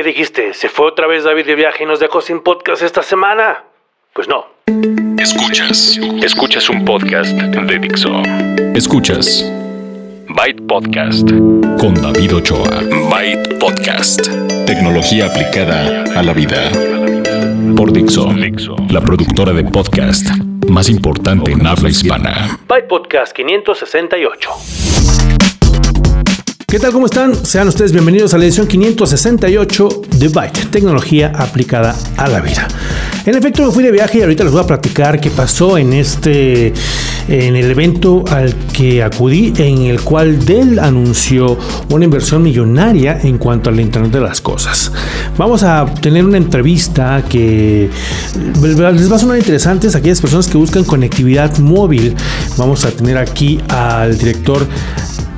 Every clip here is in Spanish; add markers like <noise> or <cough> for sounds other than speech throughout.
¿Qué dijiste? ¿Se fue otra vez David de viaje y nos dejó sin podcast esta semana? Pues no. Escuchas. Escuchas un podcast de Dixo. Escuchas. Byte Podcast. Con David Ochoa. Byte Podcast. Tecnología aplicada a la vida. Por Dixo. La productora de podcast más importante en habla hispana. Byte Podcast 568. ¿Qué tal? ¿Cómo están? Sean ustedes bienvenidos a la edición 568 de Byte, tecnología aplicada a la vida. En efecto, me fui de viaje y ahorita les voy a platicar qué pasó en este en el evento al que acudí en el cual Dell anunció una inversión millonaria en cuanto al Internet de las cosas. Vamos a tener una entrevista que les va a sonar interesante a aquellas personas que buscan conectividad móvil. Vamos a tener aquí al director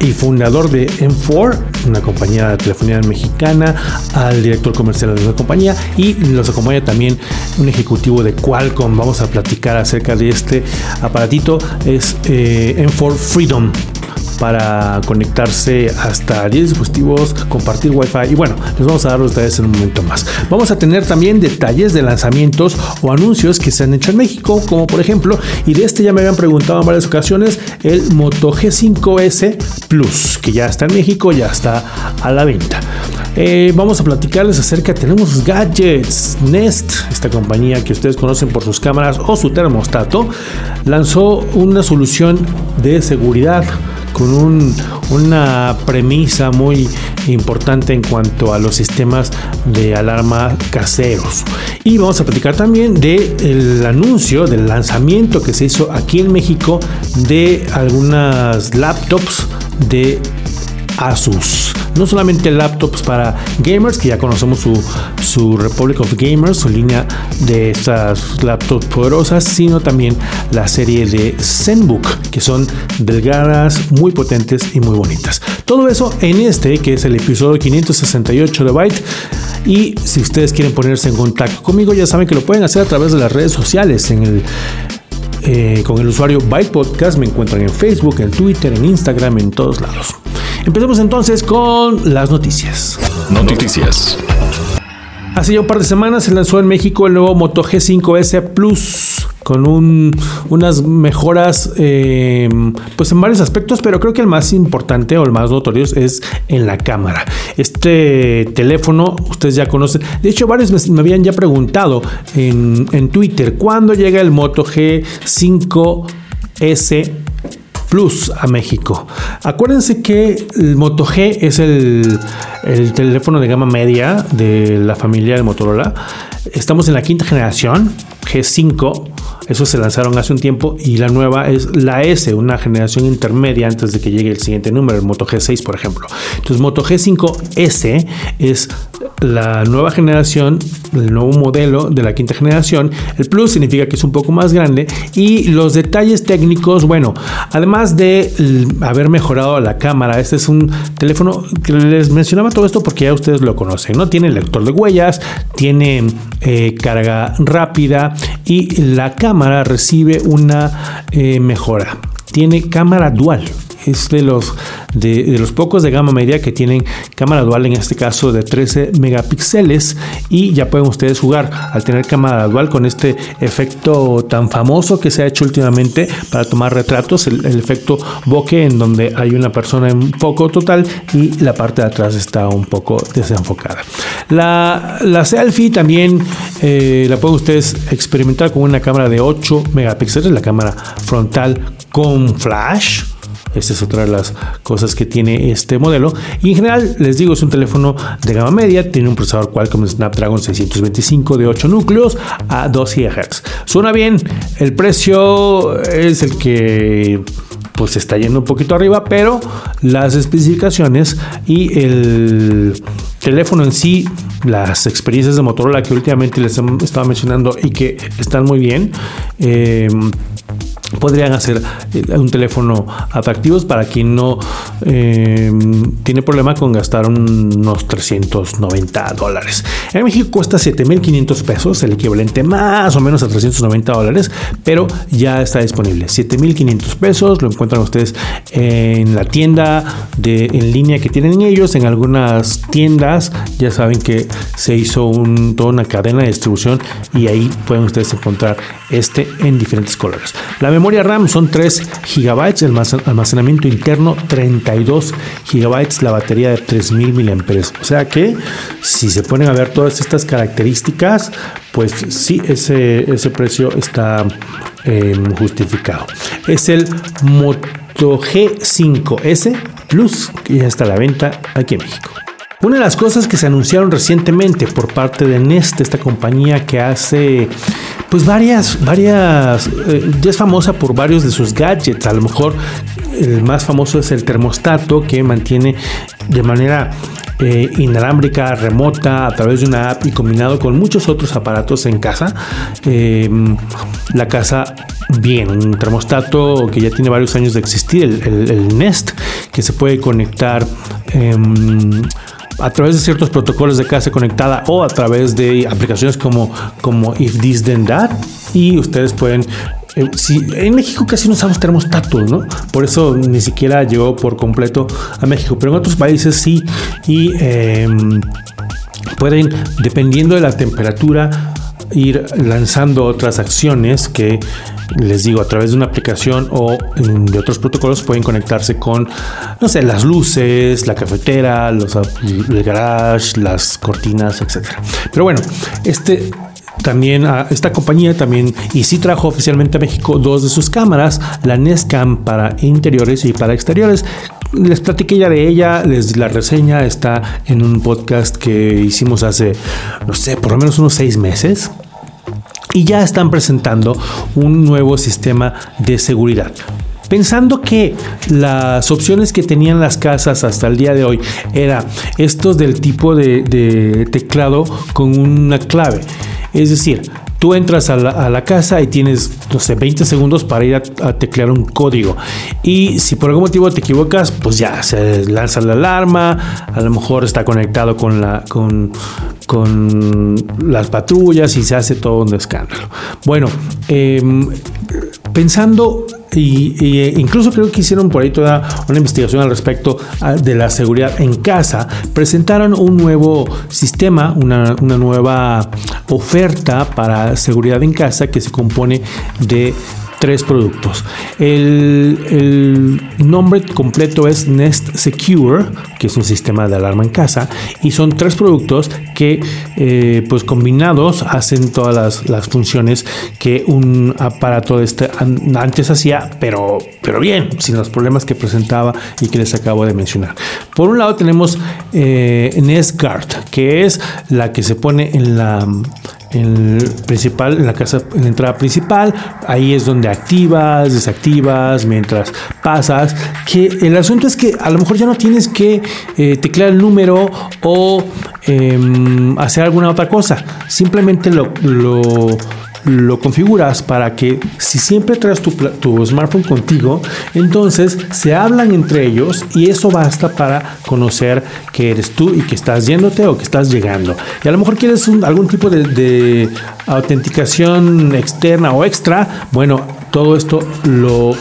y fundador de M4, una compañía de telefonía mexicana, al director comercial de la compañía y nos acompaña también un ejecutivo de Qualcomm. Vamos a platicar acerca de este aparatito, es eh, M4 Freedom para conectarse hasta 10 dispositivos, compartir Wi-Fi y bueno, les vamos a dar los detalles en un momento más. Vamos a tener también detalles de lanzamientos o anuncios que se han hecho en México, como por ejemplo, y de este ya me habían preguntado en varias ocasiones, el Moto G5S Plus, que ya está en México, ya está a la venta. Eh, vamos a platicarles acerca, tenemos gadgets, Nest, esta compañía que ustedes conocen por sus cámaras o su termostato, lanzó una solución de seguridad con una premisa muy importante en cuanto a los sistemas de alarma caseros. Y vamos a platicar también del anuncio, del lanzamiento que se hizo aquí en México de algunas laptops de Asus. No solamente laptops para gamers, que ya conocemos su, su Republic of Gamers, su línea de estas laptops poderosas, sino también la serie de ZenBook, que son delgadas, muy potentes y muy bonitas. Todo eso en este, que es el episodio 568 de Byte. Y si ustedes quieren ponerse en contacto conmigo, ya saben que lo pueden hacer a través de las redes sociales en el eh, con el usuario Byte Podcast. Me encuentran en Facebook, en Twitter, en Instagram, en todos lados. Empecemos entonces con las noticias. Noticias. Hace ya un par de semanas se lanzó en México el nuevo Moto G5S Plus con unas mejoras eh, pues en varios aspectos, pero creo que el más importante o el más notorio es en la cámara. Este teléfono ustedes ya conocen, de hecho varios me, habían ya preguntado en, en Twitter, ¿cuándo llega el Moto G5S Plus a México. Acuérdense que el Moto G es el, el teléfono de gama media de la familia de Motorola. Estamos en la quinta generación, G5 esos se lanzaron hace un tiempo y la nueva es la S, una generación intermedia antes de que llegue el siguiente número, el Moto G6, por ejemplo. Entonces, Moto G5S es la nueva generación, el nuevo modelo de la quinta generación. El Plus significa que es un poco más grande y los detalles técnicos, bueno, además de haber mejorado la cámara, este es un teléfono que les mencionaba todo esto porque ya ustedes lo conocen, ¿no? Tiene lector de huellas, tiene eh, carga rápida y la cámara recibe una eh, mejora. Tiene cámara dual es de los, de, los pocos de gama media que tienen cámara dual, en este caso de 13 megapíxeles. Y ya pueden ustedes jugar al tener cámara dual con este efecto tan famoso que se ha hecho últimamente para tomar retratos, el, efecto bokeh, en donde hay una persona en foco total y la parte de atrás está un poco desenfocada. La, la selfie también eh, la pueden ustedes experimentar con una cámara de 8 megapíxeles, la cámara frontal con flash esta es otra de las cosas que tiene este modelo. Y en general, les digo, es un teléfono de gama media. Tiene un procesador Qualcomm Snapdragon 625 de 8 núcleos a 2 GHz. Suena bien. El precio es el que pues está yendo un poquito arriba, pero las especificaciones y el teléfono en sí, las experiencias de Motorola que últimamente les estaba mencionando y que están muy bien. Eh, podrían hacer eh, un teléfono atractivos para quien no eh, tiene problema con gastar unos 390 dólares. En México cuesta 7.500 pesos, el equivalente más o menos a 390 dólares, pero ya está disponible. 7.500 pesos, lo encuentran ustedes en la tienda de, en línea que tienen ellos, en algunas tiendas, ya saben que se hizo toda una cadena de distribución y ahí pueden ustedes encontrar este en diferentes colores. La memoria RAM son 3 GB, el almacenamiento interno 32 GB, la batería de 3000 mAh. O sea que si se ponen a ver todas estas características, pues sí, ese, ese precio está em, justificado. Es el Moto G5S Plus que ya está a la venta aquí en México. Una de las cosas que se anunciaron recientemente por parte de Nest, esta compañía que hace pues varias, varias, eh, ya es famosa por varios de sus gadgets. A lo mejor el más famoso es el termostato que mantiene de manera eh, inalámbrica, remota, a través de una app y combinado con muchos otros aparatos en casa. Em, la casa bien, un termostato que ya tiene varios años de existir, el, Nest, que se puede conectar. Em, a través de ciertos protocolos de casa conectada o a través de aplicaciones como, como If This Then That y ustedes pueden eh, si, en México casi no usamos termostatos, ¿no? Por eso ni siquiera llegó por completo a México, pero en otros países sí y em, pueden, dependiendo de la temperatura, ir lanzando otras acciones que les digo, a través de una aplicación o de otros protocolos pueden conectarse con, no sé, las luces, la cafetera, los, el garage, las cortinas, etc. Pero bueno, este también esta compañía también y sí trajo oficialmente a México dos de sus cámaras, la Nescam para interiores y para exteriores. Les platiqué ya de ella, les la reseña está en un podcast que hicimos hace, no sé, por lo menos unos seis meses y ya están presentando un nuevo sistema de seguridad pensando que las opciones que tenían las casas hasta el día de hoy era estos del tipo de, teclado con una clave. Es decir, tú entras a la, casa y tienes, no sé, 20 segundos para ir a, teclear un código. Y si por algún motivo te equivocas, pues ya se lanza la alarma, a lo mejor está conectado con, la, con, con las patrullas y se hace todo un escándalo. Bueno, em, pensando y, e incluso creo que hicieron por ahí toda una investigación al respecto ah, de la seguridad en casa. Presentaron un nuevo sistema, una nueva oferta para seguridad en casa que se compone de tres productos. El, nombre completo es Nest Secure, que es un sistema de alarma en casa, y son tres productos que eh, pues combinados hacen todas las, funciones que un aparato de este antes hacía, pero, pero bien, sin los problemas que presentaba y que les acabo de mencionar. Por un lado tenemos eh, Nest Guard, que es la que se pone en la el principal, en la casa, en la entrada principal, ahí es donde activas, desactivas, mientras pasas. Que el asunto es que a lo mejor ya no tienes que eh, teclear el número o em, hacer alguna otra cosa. Simplemente lo lo configuras para que si siempre traes tu, smartphone contigo, entonces se hablan entre ellos y eso basta para conocer que eres tú y que estás yéndote o que estás llegando. Y a lo mejor quieres algún tipo de, de autenticación externa o extra. Bueno, todo esto lo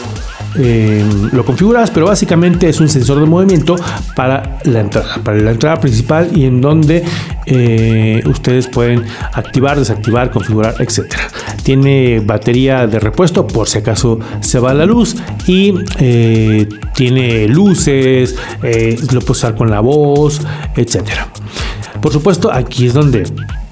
eh, lo configuras, pero básicamente es un sensor de movimiento para la entrada, para la entrada principal y en donde eh, ustedes pueden activar, desactivar, configurar, etcétera. Tiene batería de repuesto por si acaso se va la luz y eh, tiene luces, lo puedes usar con la voz, etcétera. Por supuesto, aquí es donde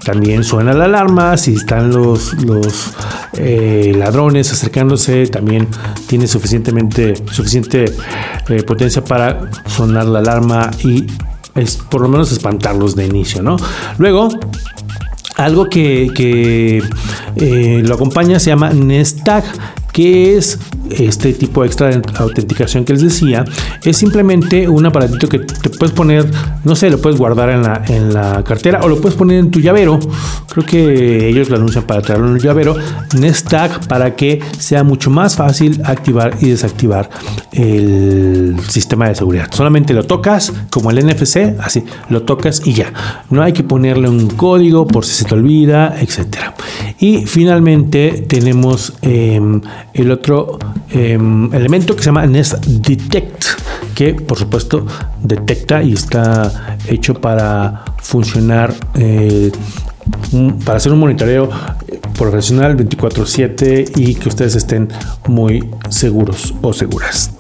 también suena la alarma, si están los, los eh, ladrones acercándose, también tiene suficientemente, suficiente eh, potencia para sonar la alarma y es, por lo menos espantarlos de inicio, ¿no? Luego, algo que, que eh, lo acompaña se llama Nest Tag, ¿Qué es este tipo extra de autenticación que les decía? Es simplemente un aparatito que te puedes poner, no sé, lo puedes guardar en la, en la cartera o lo puedes poner en tu llavero. Creo que ellos lo anuncian para traerlo en el llavero. Nest Tag para que sea mucho más fácil activar y desactivar el sistema de seguridad. Solamente lo tocas como el NFC, así lo tocas y ya. No hay que ponerle un código por si se te olvida, etcétera. Y finalmente tenemos em, el otro em, elemento que se llama Nest Detect, que por supuesto detecta y está hecho para funcionar eh, para hacer un monitoreo profesional 24/7 y que ustedes estén muy seguros o seguras.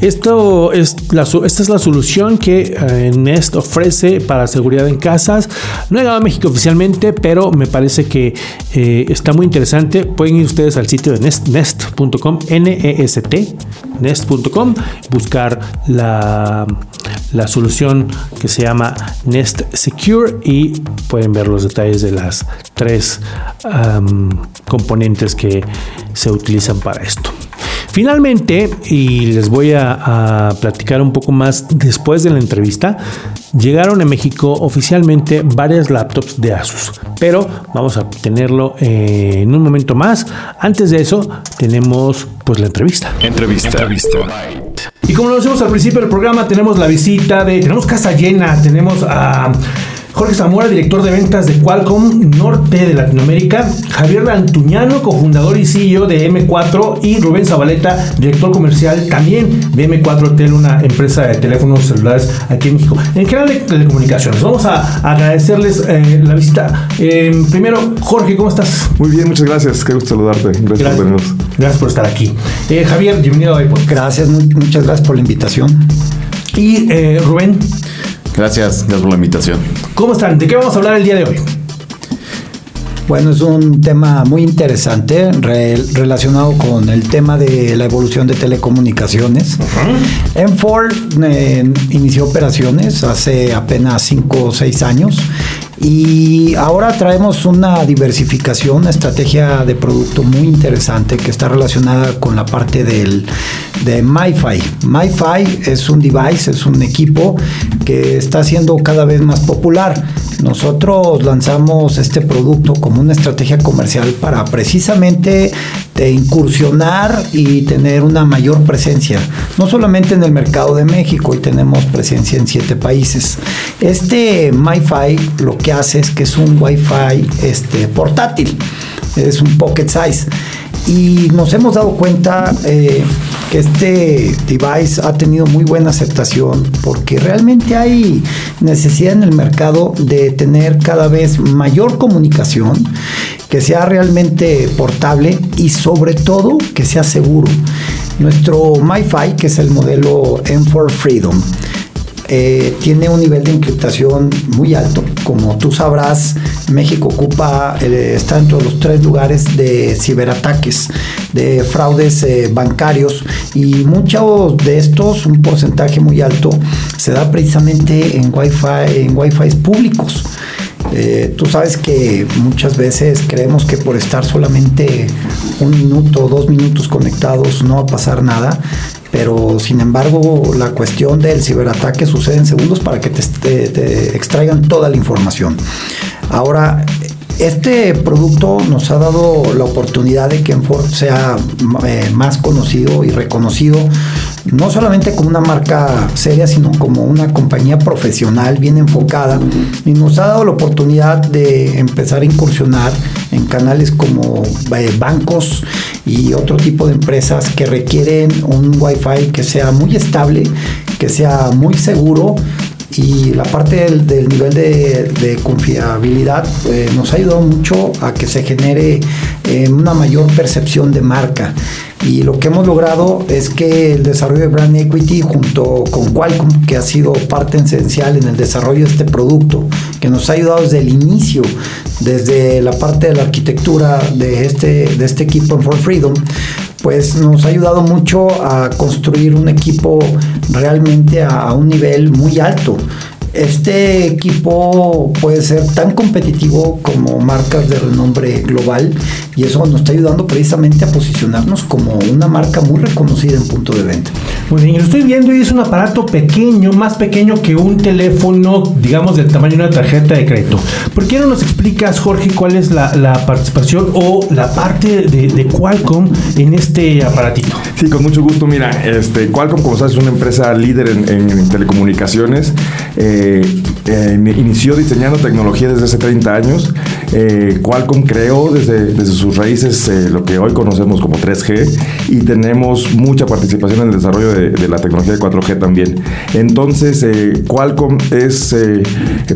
Esto es la, esta es la solución que eh, Nest ofrece para seguridad en casas. No he llegado a México oficialmente, pero me parece que eh, está muy interesante. Pueden ir ustedes al sitio de nest.com, N-E-S-T, nest.com, buscar la, la solución que se llama Nest Secure y pueden ver los detalles de las tres componentes que se utilizan para esto. Finalmente, y les voy a, platicar un poco más después de la entrevista, llegaron a México oficialmente varias laptops de Asus, pero vamos a tenerlo eh, en un momento más. Antes de eso, tenemos pues la entrevista. Entrevista. entrevista. Y como lo decimos al principio del programa, tenemos la visita de, tenemos casa llena, tenemos a... Jorge Zamora, director de ventas de Qualcomm Norte de Latinoamérica, Javier Antuñano, cofundador y CEO de M4 y Rubén Zabaleta, director comercial también de M4 Tel, una empresa de teléfonos celulares aquí en México. En general de telecomunicaciones. Vamos a agradecerles eh, la visita. Eh, primero, Jorge, ¿cómo estás? Muy bien, muchas gracias. Qué gusto saludarte. Gracias, por venirnos. Gracias por estar aquí. Eh, Javier, bienvenido a iPod. Gracias, muchas gracias por la invitación. Y Rubén. Gracias, gracias por la invitación. ¿Cómo están? ¿De qué vamos a hablar el día de hoy? Bueno, es un tema muy interesante relacionado con el tema de la evolución de telecomunicaciones. M4 eh, inició operaciones hace apenas 5 o 6 años y ahora traemos una diversificación, una estrategia de producto muy interesante que está relacionada con la parte del, de MiFi. MiFi es un device, es un equipo que está siendo cada vez más popular. Nosotros lanzamos este producto como una estrategia comercial para precisamente de incursionar y tener una mayor presencia, no solamente en el mercado de México, y tenemos presencia en siete países. Este MiFi lo que hace es que es un Wi-Fi este, portátil, es un pocket size. Y nos hemos dado cuenta eh, que este device ha tenido muy buena aceptación porque realmente hay necesidad en el mercado de tener cada vez mayor comunicación, que sea realmente portable y sobre todo que sea seguro. Nuestro MiFi, que es el modelo M4 Freedom, eh, tiene un nivel de encriptación muy alto. Como tú sabrás, México ocupa, eh, está entre los tres lugares de ciberataques, de fraudes eh, bancarios y muchos de estos, un porcentaje muy alto, se da precisamente en Wi-Fi, en Wi-Fi públicos. Tú sabes que muchas veces creemos que por estar solamente un minuto o dos minutos conectados no va a pasar nada, pero sin embargo la cuestión del ciberataque sucede en segundos para que te, extraigan toda la información. Ahora, este producto nos ha dado la oportunidad de que Enfor sea eh, más conocido y reconocido, no solamente como una marca seria, sino como una compañía profesional bien enfocada. Y nos ha dado la oportunidad de empezar a incursionar en canales como eh, bancos y otro tipo de empresas que requieren un Wi-Fi que sea muy estable, que sea muy seguro y la parte del, nivel de, confiabilidad eh, nos ha ayudado mucho a que se genere eh, una mayor percepción de marca. Y lo que hemos logrado es que el desarrollo de Brand Equity junto con Qualcomm, que ha sido parte esencial en el desarrollo de este producto, que nos ha ayudado desde el inicio, desde la parte de la arquitectura de este, de este equipo en For Freedom, pues nos ha ayudado mucho a construir un equipo realmente a, un nivel muy alto. Este equipo puede ser tan competitivo como marcas de renombre global y eso nos está ayudando precisamente a posicionarnos como una marca muy reconocida en punto de venta. Muy bien, lo estoy viendo y es un aparato pequeño, más pequeño que un teléfono, digamos, del tamaño de una tarjeta de crédito. ¿Por qué no nos explicas, Jorge, cuál es la, participación o la parte de, Qualcomm en este aparatito? Sí, con mucho gusto. Mira, este, Qualcomm, como sabes, es una empresa líder en, telecomunicaciones. Eh, eh, inició diseñando tecnología desde hace 30 años. Eh, Qualcomm creó desde, desde sus raíces lo que hoy conocemos como 3G y tenemos mucha participación en el desarrollo de, la tecnología de 4G también. Entonces, Qualcomm es,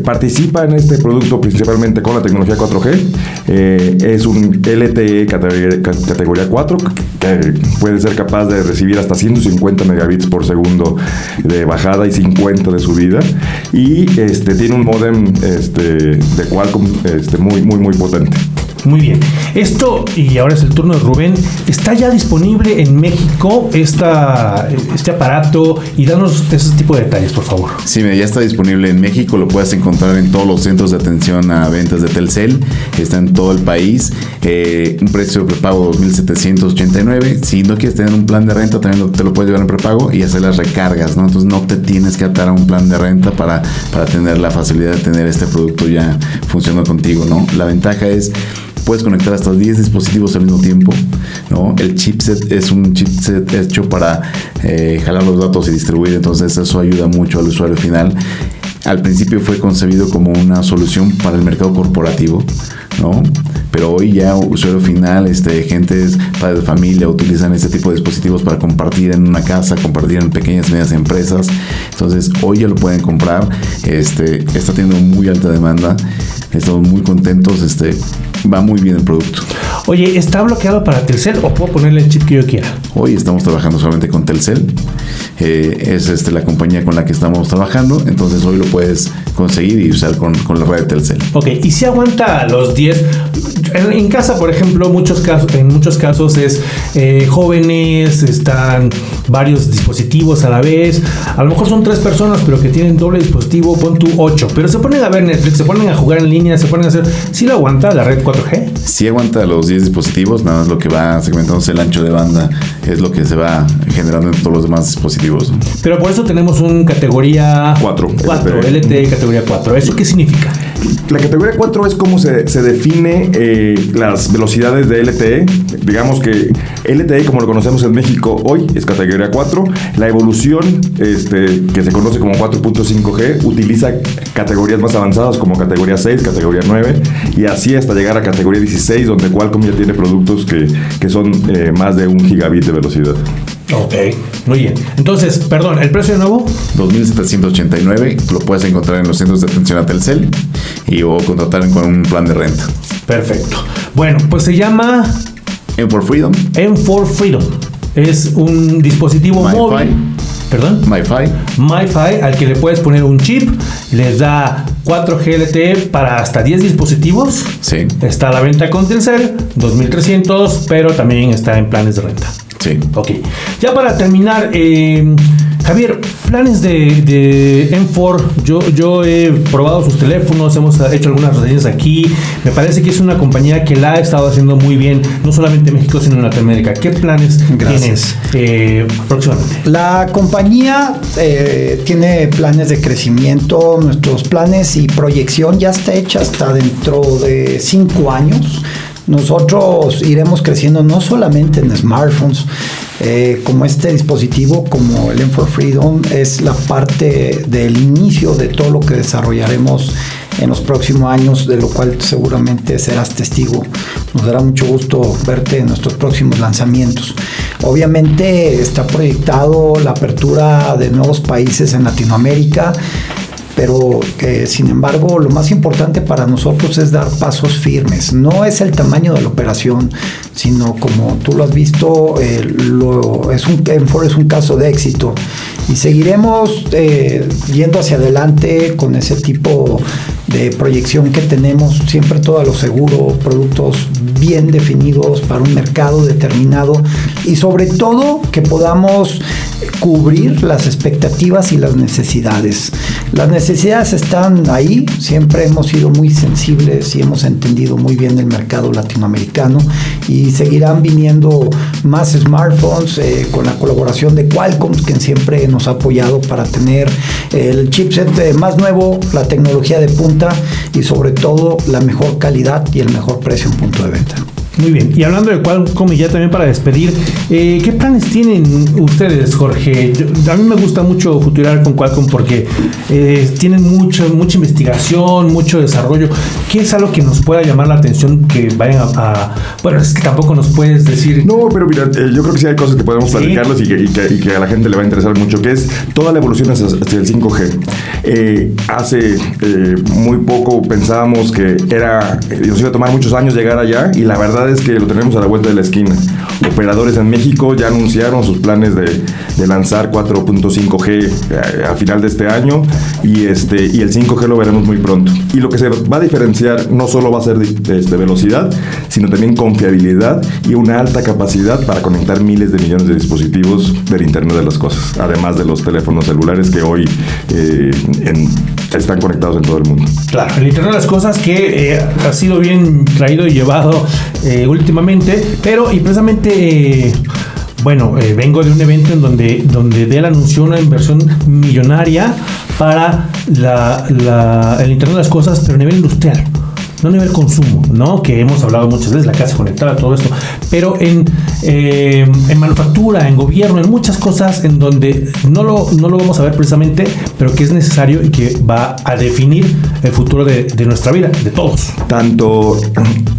participa en este producto principalmente con la tecnología 4G. es un LTE categoría, categoría 4 que puede ser capaz de recibir hasta 150 megabits por segundo de bajada y 50 de subida. Y este, tiene un modem este, de Qualcomm este, muy, muy, muy potente. Muy bien. Esto, y ahora es el turno de Rubén, ¿está ya disponible en México esta, este aparato? Y danos ese tipo de detalles, por favor. Sí, ya está disponible en México, lo puedes encontrar en todos los centros de atención a ventas de Telcel, está en todo el país, eh, un precio de prepago 2.789. Si no quieres tener un plan de renta, también te lo puedes llevar en prepago y hacer las recargas, ¿no? Entonces no te tienes que atar a un plan de renta para, para tener la facilidad de tener este producto ya funcionando contigo, ¿no? La ventaja es puedes conectar hasta 10 dispositivos al mismo tiempo. ¿no? El chipset es un chipset hecho para eh, jalar los datos y distribuir, entonces eso ayuda mucho al usuario final. Al principio fue concebido como una solución para el mercado corporativo, ¿no? Pero hoy ya usuario final, este, gente, padres de familia utilizan este tipo de dispositivos para compartir en una casa, compartir en pequeñas y medianas empresas. Entonces hoy ya lo pueden comprar. Este, está teniendo muy alta demanda. Estamos muy contentos. Este, va muy bien el producto. Oye, ¿está bloqueado para Telcel o puedo ponerle el chip que yo quiera? Hoy estamos trabajando solamente con Telcel. Eh, es este, la compañía con la que estamos trabajando. Entonces hoy lo puedes conseguir y usar con, la red de Telcel. Ok, y si aguanta los 10. En, casa, por ejemplo, muchos casos, en muchos casos es eh, jóvenes, están varios dispositivos a la vez. A lo mejor son tres personas, pero que tienen doble dispositivo, pon tu 8. Pero se ponen a ver Netflix, se ponen a jugar en línea, se ponen a hacer. ¿Sí lo aguanta la red 4G? Sí aguanta los 10 dispositivos, nada más lo que va segmentándose el ancho de banda es lo que se va generando en todos los demás dispositivos. Pero por eso tenemos un categoría 4. 4, LTE categoría 4. ¿Eso qué significa? La categoría 4 es cómo se, se define eh, las velocidades de LTE. Digamos que LTE, como lo conocemos en México hoy, es categoría 4. La evolución, este, que se conoce como 4.5G, utiliza categorías más avanzadas como categoría 6, categoría 9, y así hasta llegar a categoría 16, donde Qualcomm ya tiene productos que, que son eh, más de un gigabit de velocidad. Ok, muy bien. Entonces, perdón, ¿el precio de nuevo? 2.789, lo puedes encontrar en los centros de atención a Telcel y o contratar con un plan de renta. Perfecto. Bueno, pues se llama... M4 Freedom. M4 Freedom. Es un dispositivo móvil. ¿Perdón? MiFi. MiFi, al que le puedes poner un chip, les da 4 GLT para hasta 10 dispositivos. Sí. Está a la venta con Telcel, 2300, pero también está en planes de renta. Sí. Ok. Ya para terminar, eh, Javier, planes de, de M4. Yo, yo he probado sus teléfonos, hemos hecho algunas reseñas aquí. Me parece que es una compañía que la ha estado haciendo muy bien, no solamente en México, sino en Latinoamérica. ¿Qué planes tienes eh, próximamente? La compañía eh, tiene planes de crecimiento. Nuestros planes y proyección ya está hecha hasta dentro de cinco años. Nosotros iremos creciendo no solamente en smartphones, eh, como este dispositivo, como el M4 Freedom, es la parte del inicio de todo lo que desarrollaremos en los próximos años, de lo cual seguramente serás testigo. Nos dará mucho gusto verte en nuestros próximos lanzamientos. Obviamente está proyectado la apertura de nuevos países en Latinoamérica pero sin embargo lo más importante para nosotros es dar pasos firmes. No es el tamaño de la operación, sino como tú lo has visto, eh, lo, es un, es un caso de éxito y seguiremos eh, yendo hacia adelante con ese tipo de proyección que tenemos, siempre todo a lo seguro, productos bien definidos para un mercado determinado y sobre todo que podamos cubrir las expectativas y las necesidades. Las necesidades están ahí, siempre hemos sido muy sensibles y hemos entendido muy bien el mercado latinoamericano y seguirán viniendo más smartphones eh, con la colaboración de Qualcomm, quien siempre nos ha apoyado para tener el chipset eh, más nuevo, la tecnología de punta y sobre todo la mejor calidad y el mejor precio en punto de venta. Muy bien, y hablando de Qualcomm y ya también para despedir, eh, ¿qué planes tienen ustedes, Jorge? a mí me gusta mucho futurar con Qualcomm porque eh, tienen mucho, mucha investigación, mucho desarrollo. ¿Qué es algo que nos pueda llamar la atención que vayan a, Bueno, es que tampoco nos puedes decir... No, pero mira, eh, yo creo que sí hay cosas que podemos platicarlos y, que, a la gente le va a interesar mucho, que es toda la evolución hacia, el 5G. hace muy poco pensábamos que era, nos iba a tomar muchos años llegar allá y la verdad es que lo tenemos a la vuelta de la esquina. Operadores en México ya anunciaron sus planes de, lanzar 4.5G eh, a, final de este año y, este, y el 5G lo veremos muy pronto. Y lo que se va a diferenciar no solo va a ser de, este, velocidad, sino también confiabilidad y una alta capacidad para conectar miles de millones de dispositivos del Internet de las Cosas, además de los teléfonos celulares que hoy eh, están conectados en todo el mundo. Claro, el Internet de las Cosas que eh, ha sido bien traído y llevado eh, últimamente, pero y precisamente... Bueno, eh, vengo de un evento en donde, donde Dell anunció una inversión millonaria para el Internet de las Cosas, pero a nivel industrial no a nivel consumo, ¿no? Que hemos hablado muchas veces, la casa conectada, todo esto, pero en, eh, en manufactura, en gobierno, en muchas cosas en donde no lo, no lo vamos a ver precisamente, pero que es necesario y que va a definir el futuro de, de nuestra vida, de todos. Tanto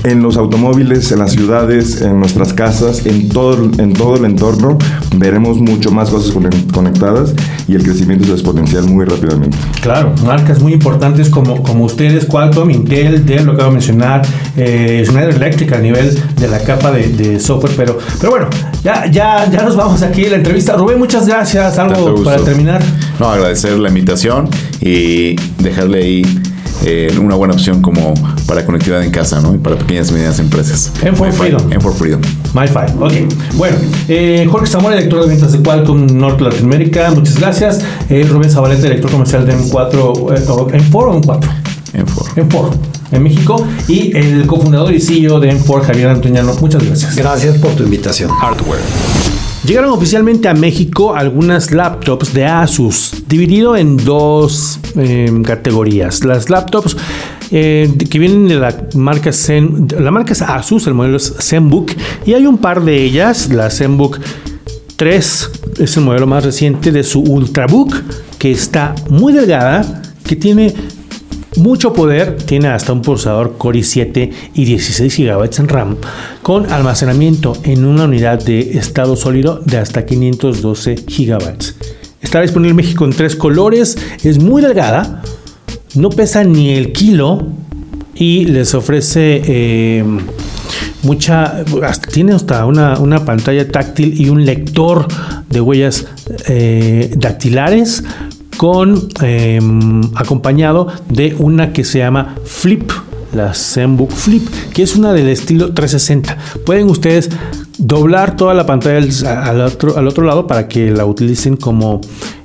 en los automóviles, en las ciudades, en nuestras casas, en todo, en todo el entorno, veremos mucho más cosas conectadas y el crecimiento es exponencial muy rápidamente. Claro, marcas muy importantes como, como ustedes, Qualcomm, Intel, Dell, acabo de mencionar, eh, Schneider Electric a nivel de la capa de, software, pero, pero bueno, ya, ya, ya nos vamos aquí la entrevista. Rubén, muchas gracias. Algo para terminar. No, agradecer la invitación y dejarle ahí eh, una buena opción como para conectividad en casa, ¿no? Y para pequeñas y medianas empresas. En for Freedom. En for Freedom. MyFi. Ok. Bueno, eh, Jorge Zamora, director de ventas de Qualcomm Norte Latinoamérica. Muchas gracias. Eh, Rubén Zabaleta, director comercial de M4. Eh, ¿En 4 o en 4? En 4. En 4 en México y el cofundador y CEO de M4, Javier Antoñano. Muchas gracias. Gracias por tu invitación. Hardware. Llegaron oficialmente a México algunas laptops de Asus, dividido en dos em, categorías. Las laptops eh, que vienen de la marca Zen, la marca es Asus, el modelo es ZenBook, y hay un par de ellas, la ZenBook 3 es el modelo más reciente de su Ultrabook, que está muy delgada, que tiene mucho poder, tiene hasta un procesador Core i7 y 16 GB en RAM, con almacenamiento en una unidad de estado sólido de hasta 512 GB. Está disponible en México en tres colores, es muy delgada, no pesa ni el kilo y les ofrece eh, mucha, tiene hasta una, una, pantalla táctil y un lector de huellas eh, dactilares con em, acompañado de una que se llama Flip, la ZenBook Flip, que es una del estilo 360. Pueden ustedes doblar toda la pantalla al otro, al otro lado para que la utilicen como,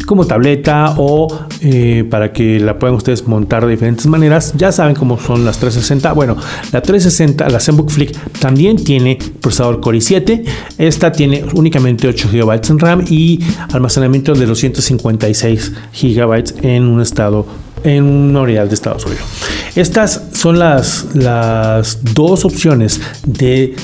como tableta o eh, para que la puedan ustedes montar de diferentes maneras. Ya saben cómo son las 360. Bueno, la 360, la ZenBook Flip también tiene procesador Core i7. Esta tiene únicamente 8 GB en RAM y almacenamiento de 256 GB en un estado en un unidad de estado sólido. Estas son las, las dos opciones de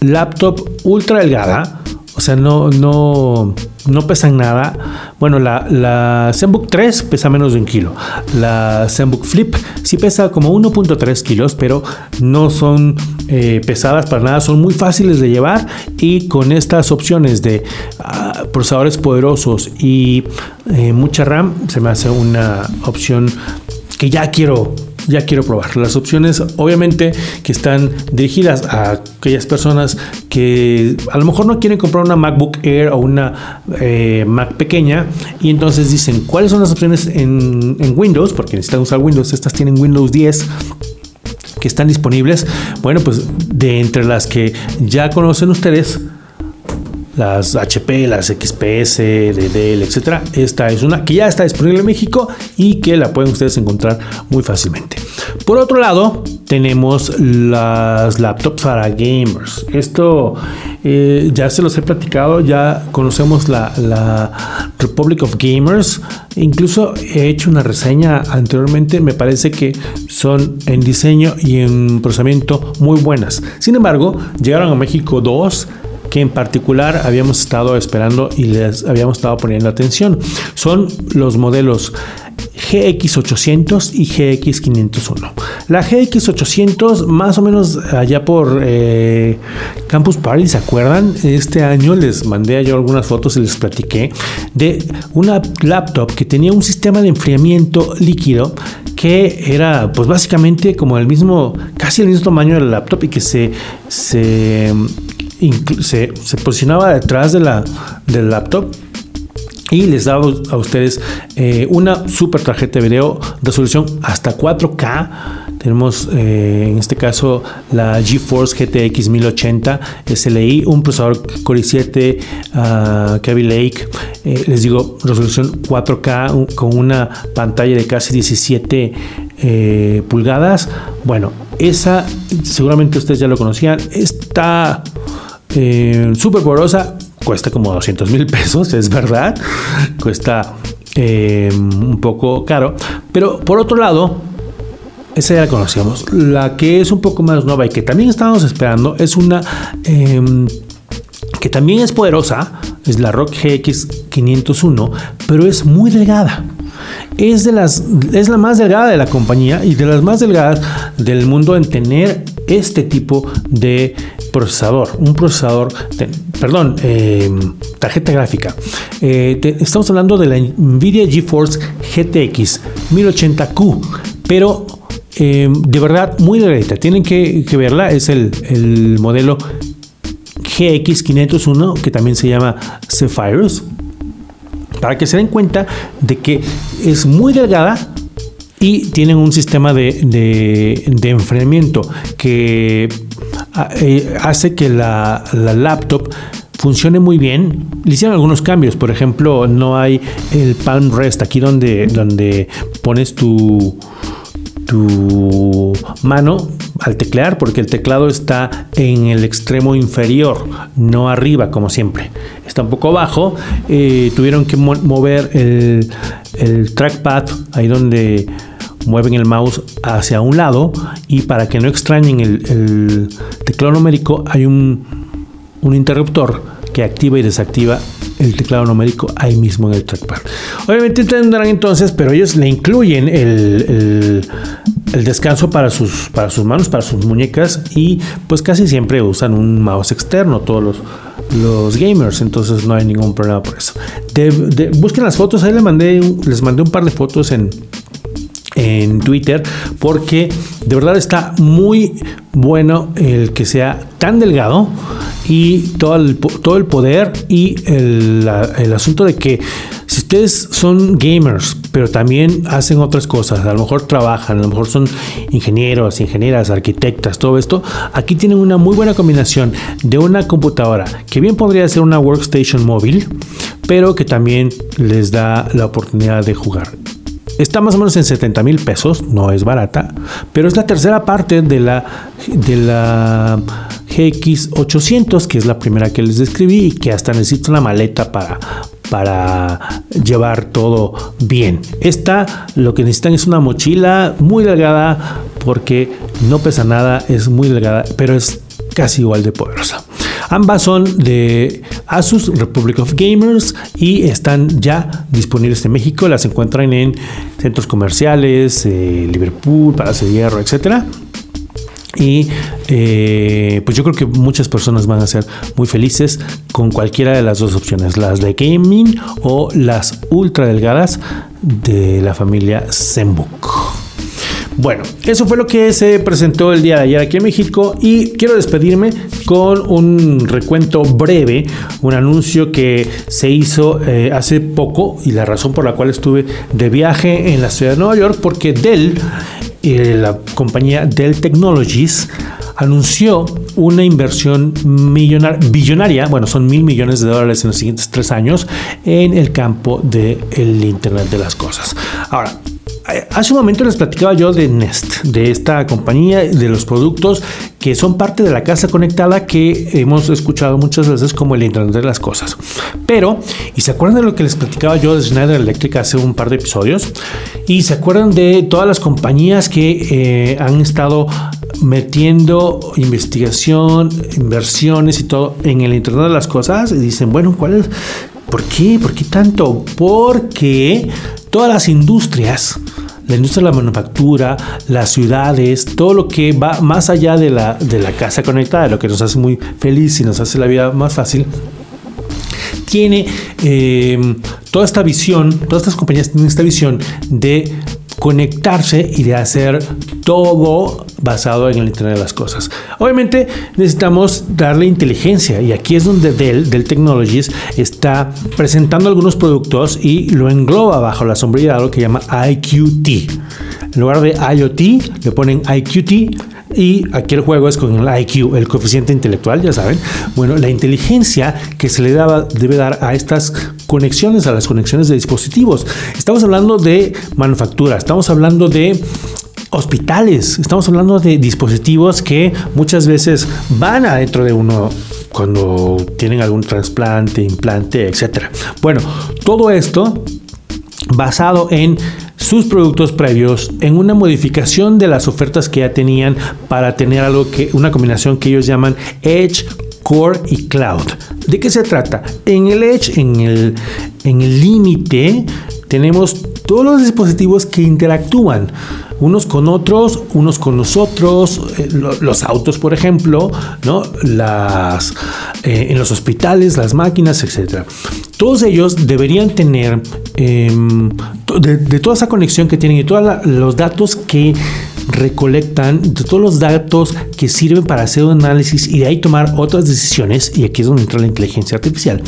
laptop ultra delgada, o sea, no, no, no pesan nada. Bueno, la, la ZenBook 3 pesa menos de un kilo. La ZenBook Flip sí pesa como 1.3 kilos, pero no son eh, pesadas para nada, son muy fáciles de llevar y con estas opciones de ah, procesadores poderosos y eh, mucha RAM, se me hace una opción que ya quiero ya quiero probar. Las opciones obviamente que están dirigidas a aquellas personas que a lo mejor no quieren comprar una MacBook Air o una eh, Mac pequeña y entonces dicen cuáles son las opciones en, en Windows, porque necesitan usar Windows, estas tienen Windows 10 que están disponibles. Bueno, pues de entre las que ya conocen ustedes, las HP, las XPS, de Dell, etcétera. Esta es una que ya está disponible en México y que la pueden ustedes encontrar muy fácilmente. Por otro lado, tenemos las laptops para gamers. Esto eh, ya se los he platicado, ya conocemos la, la, Republic of Gamers. Incluso he hecho una reseña anteriormente, me parece que son en diseño y en procesamiento muy buenas. Sin embargo, llegaron a México dos que en particular habíamos estado esperando y les habíamos estado poniendo atención. Son los modelos GX800 y GX501. La GX800, más o menos allá por eh, Campus Party, ¿se acuerdan? Este año les mandé yo algunas fotos y les platiqué de una laptop que tenía un sistema de enfriamiento líquido que era pues básicamente como el mismo, casi el mismo tamaño de la laptop y que se se, posicionaba detrás de la, del laptop y les daba a ustedes eh, una super tarjeta de video resolución hasta 4K. Tenemos eh, en este caso la GeForce GTX 1080 SLI, un procesador Core i7 uh, Kaby Lake. Eh, les digo, resolución 4K con una pantalla de casi 17 pulgadas. Bueno, esa seguramente ustedes ya lo conocían. Está eh, Súper porosa, cuesta como 200 mil pesos, <laughs> es verdad. Cuesta eh, un poco caro. Pero por otro lado, esa ya la conocíamos. La que es un poco más nueva y que también estábamos esperando es una em, que también es poderosa. Es la Rock GX 501, pero es muy delgada. Es, de las, es la más delgada de la compañía y de las más delgadas del mundo en tener este tipo de procesador, un procesador, perdón, eh, tarjeta gráfica. Eh, estamos hablando de la Nvidia GeForce GTX 1080Q, pero eh, de verdad muy delgadita. Tienen que, verla, es el, el modelo GX501 que también se llama Zephyrus para que se den cuenta de que es muy delgada y tienen un sistema de, de, enfriamiento que hace que la, laptop funcione muy bien. Le hicieron algunos cambios, por ejemplo, no hay el palm rest aquí donde, donde pones tu, tu mano al teclear porque el teclado está en el extremo inferior, no arriba como siempre. Está un poco abajo. Eh, tuvieron que mover el trackpad ahí donde mueven el mouse hacia un lado y para que no extrañen el, teclado numérico hay un, interruptor que activa y desactiva el teclado numérico ahí mismo en el trackpad. Obviamente tendrán entonces, pero ellos le incluyen el, descanso para sus, manos, para sus muñecas y pues casi siempre usan un mouse externo todos los, gamers, entonces no hay ningún problema por eso. busquen las fotos, ahí les mandé un par de fotos en, en Twitter porque de verdad está muy bueno el que sea tan delgado y todo el, todo el poder y el, el asunto de que si ustedes son gamers, pero también hacen otras cosas, a lo mejor trabajan, a lo mejor son ingenieros, ingenieras, arquitectas, todo esto, aquí tienen una muy buena combinación de una computadora que bien podría ser una workstation móvil, pero que también les da la oportunidad de jugar. Está más o menos en 70 mil pesos, no es barata, pero es la tercera parte de la, de la GX800, que es la primera que les describí y que hasta necesito una maleta para, para llevar todo bien. Esta lo que necesitan es una mochila muy delgada porque no pesa nada, es muy delgada, pero es casi igual de poderosa. Ambas son de Asus Republic of Gamers y están ya disponibles en México. Las encuentran en centros comerciales, eh, Liverpool, Palacio de Hierro, etcétera. Y eh, pues yo creo que muchas personas van a ser muy felices con cualquiera de las dos opciones, las de gaming o las ultra delgadas de la familia Zenbook. Bueno, eso fue lo que se presentó el día de ayer aquí en México y quiero despedirme con un recuento breve, un anuncio que se hizo eh, hace poco y la razón por la cual estuve de viaje en la ciudad de Nueva York porque Dell, eh, la compañía Dell Technologies, anunció una inversión millonar, billonaria, bueno, son mil millones de dólares en los siguientes tres años en el campo del Internet de las Cosas. Ahora, Hace un momento les platicaba yo de Nest, de esta compañía, de los productos que son parte de la casa conectada que hemos escuchado muchas veces como el Internet de las Cosas. Pero, ¿y se acuerdan de lo que les platicaba yo de Schneider Electric hace un par de episodios? ¿Y se acuerdan de todas las compañías que eh, han estado metiendo investigación, inversiones y todo en el Internet de las Cosas? Y dicen, bueno, ¿cuál es? ¿Por qué? ¿Por qué tanto? Porque todas las industrias, la industria de la manufactura, las ciudades, todo lo que va más allá de la, de la casa conectada, lo que nos hace muy feliz y nos hace la vida más fácil, tiene eh, toda esta visión, todas estas compañías tienen esta visión de conectarse y de hacer todo basado en el Internet de las Cosas. Obviamente necesitamos darle inteligencia y aquí es donde Dell, Dell Technologies, está presentando algunos productos y lo engloba bajo la sombrilla de algo que llama IQT. En lugar de IoT le ponen IQT y aquí el juego es con el IQ, el coeficiente intelectual, ya saben. Bueno, la inteligencia que se le daba, debe dar a estas conexiones, a las conexiones de dispositivos. Estamos hablando de manufactura, estamos hablando de hospitales, estamos hablando de dispositivos que muchas veces van adentro de uno cuando tienen algún trasplante, implante, etcétera. Bueno, todo esto basado en sus productos previos en una modificación de las ofertas que ya tenían para tener algo que una combinación que ellos llaman Edge Core y Cloud. ¿De qué se trata? En el Edge, en el en límite tenemos todos los dispositivos que interactúan unos con otros, unos con nosotros, eh, los autos, por ejemplo, eh, en los hospitales, las máquinas, etcétera. Todos ellos deberían tener em, de, toda esa conexión que tienen y todos los datos que recolectan todos los datos que sirven para hacer un análisis y de ahí tomar otras decisiones y aquí es donde entra la inteligencia artificial.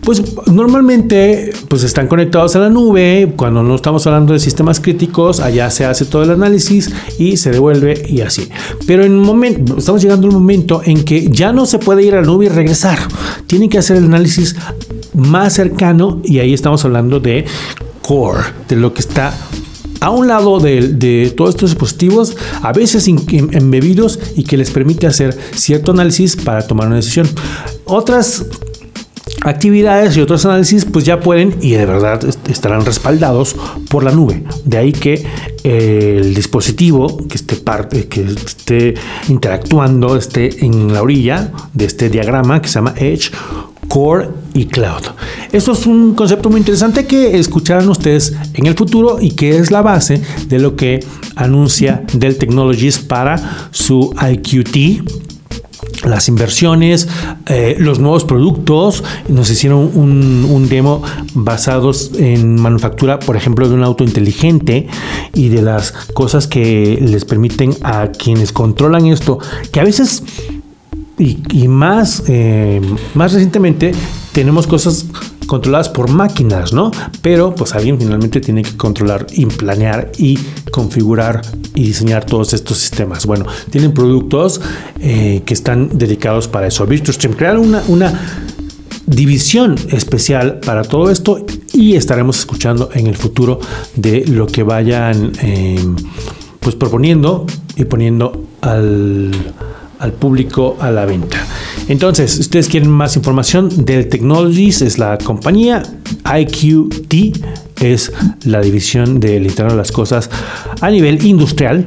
Pues normalmente pues están conectados a la nube cuando no estamos hablando de sistemas críticos allá se hace todo el análisis y se devuelve y así. Pero en un momento estamos llegando a un momento en que ya no se puede ir a la nube y regresar. Tienen que hacer el análisis más cercano y ahí estamos hablando de core de lo que está a un lado de, todos estos dispositivos, a veces embebidos y que les permite hacer cierto análisis para tomar una decisión. Otras actividades y otros análisis pues ya pueden y de verdad estarán respaldados por la nube. De ahí que eh, el dispositivo que parte, que esté interactuando esté en la orilla de este diagrama que se llama Edge Core y Cloud. Esto es un concepto muy interesante que escucharán ustedes en el futuro y que es la base de lo que anuncia Dell Technologies para su IQT las inversiones, eh, los nuevos productos. Nos hicieron un, un, demo basados en manufactura, por ejemplo, de un auto inteligente y de las cosas que les permiten a quienes controlan esto, que a veces y, más, eh, más recientemente tenemos cosas controladas por máquinas, ¿no? Pero pues alguien finalmente tiene que controlar y planear y configurar y diseñar todos estos sistemas. Bueno, tienen productos eh, que están dedicados para eso. VirtuStream crearon una, una división especial para todo esto y estaremos escuchando en el futuro de lo que vayan eh, pues proponiendo y poniendo al al público a la venta. Entonces, si ustedes quieren más información, Dell Technologies es la compañía, IQT es la división del Internet de las Cosas a nivel industrial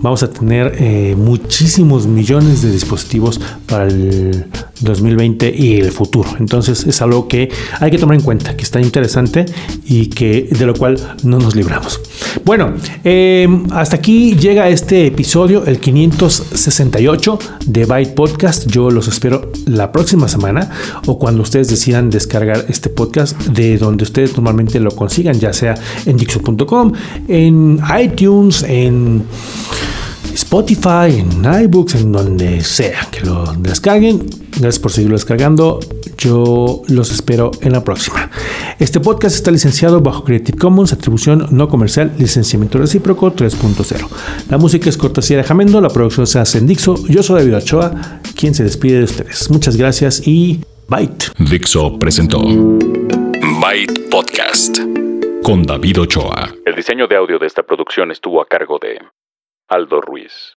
vamos a tener eh, muchísimos millones de dispositivos para el 2020 y el futuro. Entonces es algo que hay que tomar en cuenta, que está interesante y que de lo cual no nos libramos. Bueno, em, hasta aquí llega este episodio, el 568 de Byte Podcast. Yo los espero la próxima semana o cuando ustedes decidan descargar este podcast de donde ustedes normalmente lo consigan, ya sea en Dixo.com, en iTunes, en Spotify, en iBooks, en donde sea que lo descarguen. Gracias por seguirlo descargando. Yo los espero en la próxima. Este podcast está licenciado bajo Creative Commons, atribución no comercial, licenciamiento recíproco 3.0. La música es cortesía de Jamendo, la producción se hace en Dixo. Yo soy David Ochoa, quien se despide de ustedes. Muchas gracias y Byte. Dixo presentó Byte Podcast con David Ochoa. El diseño de audio de esta producción estuvo a cargo de Aldo Ruiz.